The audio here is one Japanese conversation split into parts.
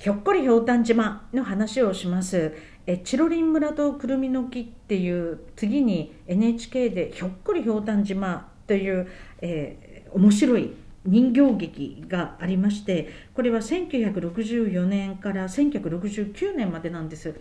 ひょっこりひょうたん島の話をします。えチロリン村とくるみの木っていう次に NHK でひょっこりひょうたん島という、えー、面白い人形劇がありましてこれは1964年から1969年までなんです。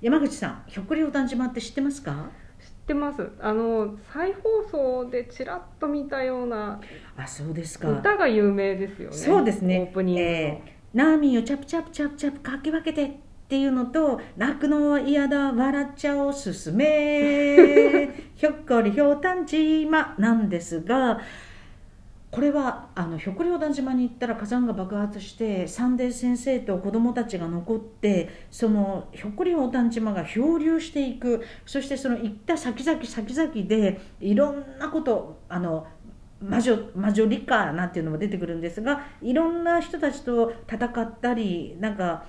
山口さんひょっこりひょうたん島って知ってますか？知ってます。あの再放送でちらっと見たようなあそうですか。歌が有名ですよね。そうですね。オープニングの、えーナーミーをチャプチャプチャプチャプかき分けてっていうのと泣くのは嫌だ笑っちゃおすすめ。ひょっこりひょうたん島なんですがこれはあのひょっこりひょうたん島に行ったら火山が爆発してサンデー先生と子供たちが残ってそのひょっこりひょうたん島が漂流していく。そしてその行った先々先々でいろんなことあの魔女魔女リカなんていうのも出てくるんですがいろんな人たちと戦ったりなんか、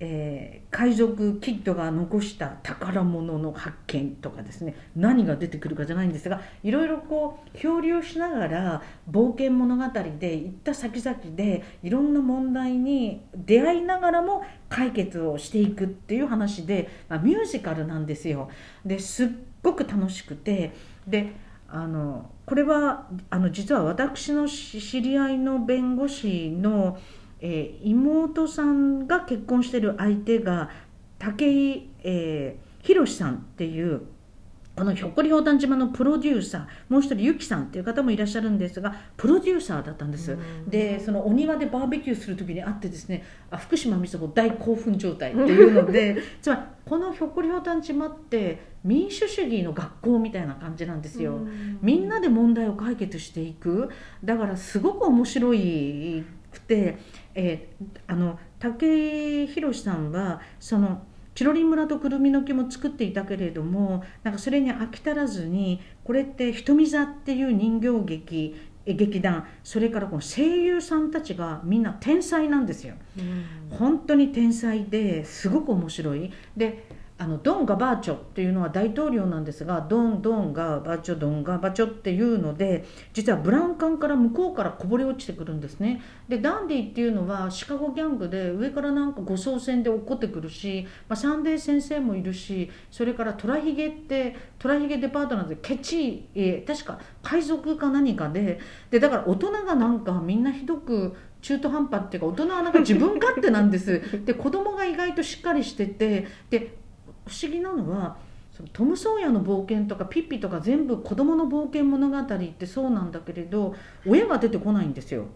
えー、海賊キッドが残した宝物の発見とかですね何が出てくるかじゃないんですがいろいろこう漂流しながら冒険物語で行った先々でいろんな問題に出会いながらも解決をしていくっていう話で、まあ、ミュージカルなんですよ。ですっごく楽しくてであのこれはあの実は私の知り合いの弁護士の、えー、妹さんが結婚してる相手が武井、えー、宏さんっていうこのひょっこりひょうたん島のプロデューサーもう一人ゆきさんっていう方もいらっしゃるんですがプロデューサーだったんです、でそのお庭でバーベキューする時に会ってですねあ福島美佐子大興奮状態っていうので つまりこのひょっこりひょうたん島って民主主義の学校みたいな感じなんですよ、みんなで問題を解決していく。だからすごく面白いくて、えー、あの武井宏さんはそのチロリン村とくるみの木も作っていたけれどもなんかそれに飽き足らずにこれって瞳座っていう人形劇劇団それからこの声優さんたちがみんな天才なんですよ、うん、本当に天才ですごく面白い。であのドン・ガバーチョっていうのは大統領なんですがドン・ドン・ガバチョドン・ガバチョっていうので実はブラウン管から向こうからこぼれ落ちてくるんですね。でダンディっていうのはシカゴギャングで上からなんか護送船で落っこってくるし、まあ、サンデー先生もいるしそれからトラヒゲってトラヒゲデパートナーでケチ、え、確か海賊か何かで。でだから大人がなんかみんなひどく中途半端っていうか大人はなんか自分勝手なんです。で子供が意外としっかりしててで不思議なのはそのトム・ソーヤの冒険とかピッピとか全部子供の冒険物語ってそうなんだけれど親が出てこないんですよ。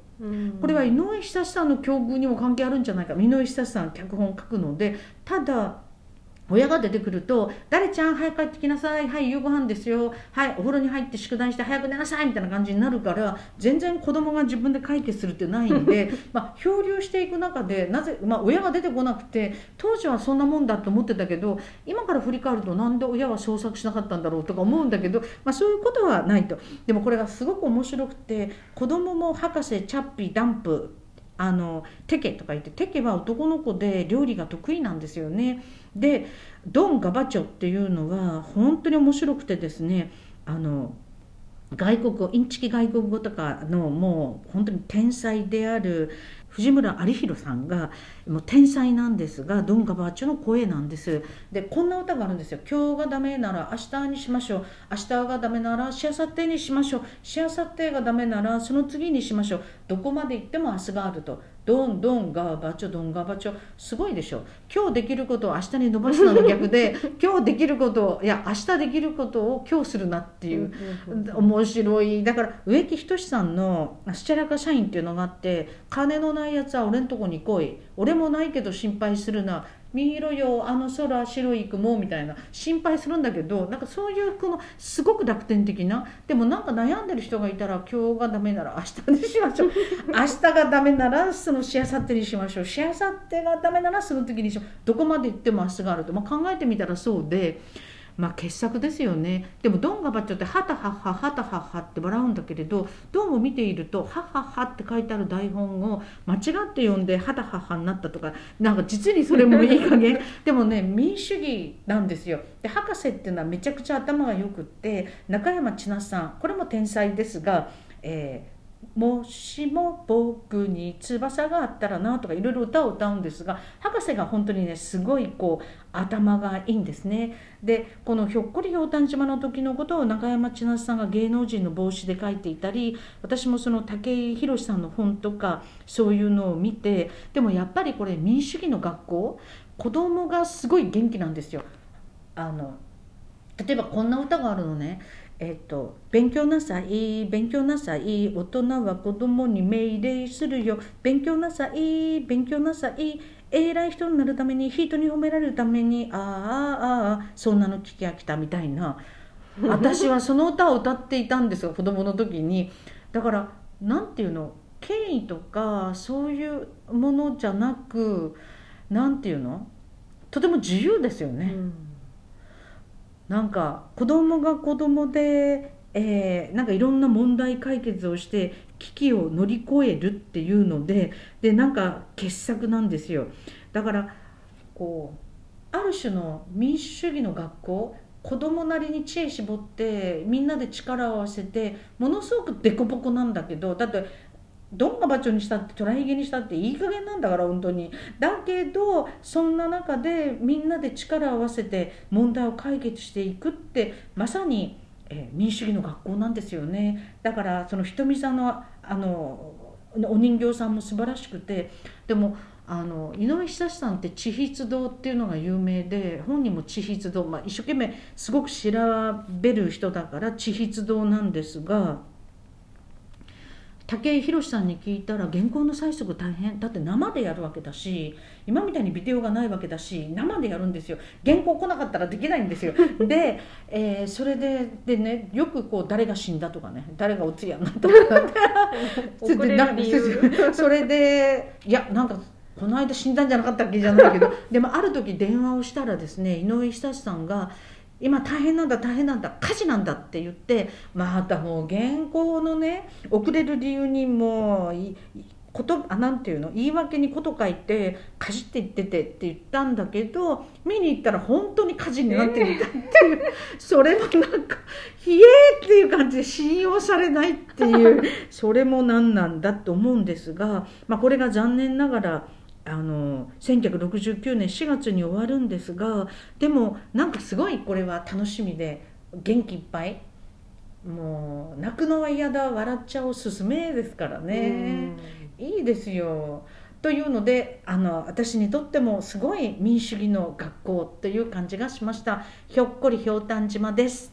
これは井上久志さんの境遇にも関係あるんじゃないか井上久志さん脚本を書くのでただ親が出てくると「誰ちゃん早く帰ってきなさい。はい夕ご飯ですよ。はいお風呂に入って宿題して早く寝なさい」みたいな感じになるから全然子供が自分で解決するってないんで、まあ、漂流していく中でなぜ、まあ、親が出てこなくて当時はそんなもんだと思ってたけど今から振り返るとなんで親は創作しなかったんだろうとか思うんだけど、まあ、そういうことはないと。でもこれがすごく面白くて子供も博士チャッピダンプあのテケとか言ってテケは男の子で料理が得意なんですよね。でドン・ガバチョっていうのは本当に面白くてですねあの外国語インチキ外国語とかのもう本当に天才である藤村有弘さんがもう天才なんですがドン・ガバーチョの声なんです。でこんな歌があるんですよ。今日がダメなら明日にしましょう。明日がダメならしあさってにしましょう。しあさってがダメならその次にしましょう。どこまで行っても明日があると。どんどんガーバチョどんガーバチョ。すごいでしょ。今日できることを明日に伸ばすのの逆で 今日できることをいや明日できることを今日するなっていう面白い。だから植木仁さんの「スチャラカ社員」っていうのがあって「金のないやつは俺んとこに来い。俺もないけど心配するな見ろよあの空白い雲みたいな。心配するんだけどなんかそういうこのすごく楽天的な。でもなんか悩んでる人がいたら今日がダメなら明日にしましょう。明日がダメならそのしあさってにしましょう。しあさってがダメならその時にしよう。どこまで行っても明日があると、まあ、考えてみたらそうで。まあ傑作ですよね。でもドンガバッチョってハタハッハハタハッハって笑うんだけれどどうも見ているとハッハッハって書いてある台本を間違って読んでハタハッハになったとかなんか実にそれもいい加減。でもね民主主義なんですよ。で博士っていうのはめちゃくちゃ頭がよくって中山千奈さんこれも天才ですが、えーもしも僕に翼があったらなとかいろいろ歌を歌うんですが博士が本当にねすごいこう頭がいいんですね。でこの「ひょっこりひょうたん島」の時のことを中山千夏さんが芸能人の帽子で書いていたり私もその武井宏さんの本とかそういうのを見てでもやっぱりこれ民主主義の学校子供がすごい元気なんですよ。あの例えばこんな歌があるのね。えっと、勉強なさい勉強なさい大人は子供に命令するよ。勉強なさい勉強なさい。偉い人になるために人に褒められるためにああああそんなの聞き飽きたみたいな。私はその歌を歌っていたんですよ 子供の時に。だから何て言うの権威とかそういうものじゃなく何て言うのとても自由ですよね。うん。なんか子供が子供で、えー、なんかいろんな問題解決をして危機を乗り越えるっていうのででなんか傑作なんですよ。だからこうある種の民主主義の学校子供なりに知恵絞ってみんなで力を合わせてものすごく凸凹なんだけどだってどんな場所にしたってトラヒゲにしたっていい加減なんだから本当にだけどそんな中でみんなで力を合わせて問題を解決していくってまさに、えー、民主主義の学校なんですよねだからその瞳座のあのお人形さんも素晴らしくてでもあの井上久志さんって地筆堂っていうのが有名で本人も地筆堂、まあ、一生懸命すごく調べる人だから地筆堂なんですが。武井宏さんに聞いたら原稿の催促大変。だって生でやるわけだし今みたいにビデオがないわけだし生でやるんですよ。原稿来なかったらできないんですよ。で、えー、それででねよくこう誰が死んだとかね誰がお通夜になったとか それでいやなんかこの間死んだんじゃなかったっけじゃないけど。でもある時電話をしたらですね井上久志さんが「今大変なんだ大変なんだ火事なんだって言ってまたもう原稿のね遅れる理由にもうことあなんていうの言い訳にこと書いてかじって言っててって言ったんだけど見に行ったら本当に火事になっていたっていう、えー、それもなんか「ひえー!」っていう感じで信用されないっていう それも何なんだと思うんですが、まあ、これが残念ながらあの1969年4月に終わるんですがでもなんかすごいこれは楽しみで元気いっぱい。もう泣くのは嫌だ笑っちゃおうすすめですからね。いいですよ。というのであの私にとってもすごい民主主義の学校という感じがしました。ひょっこりひょうたん島です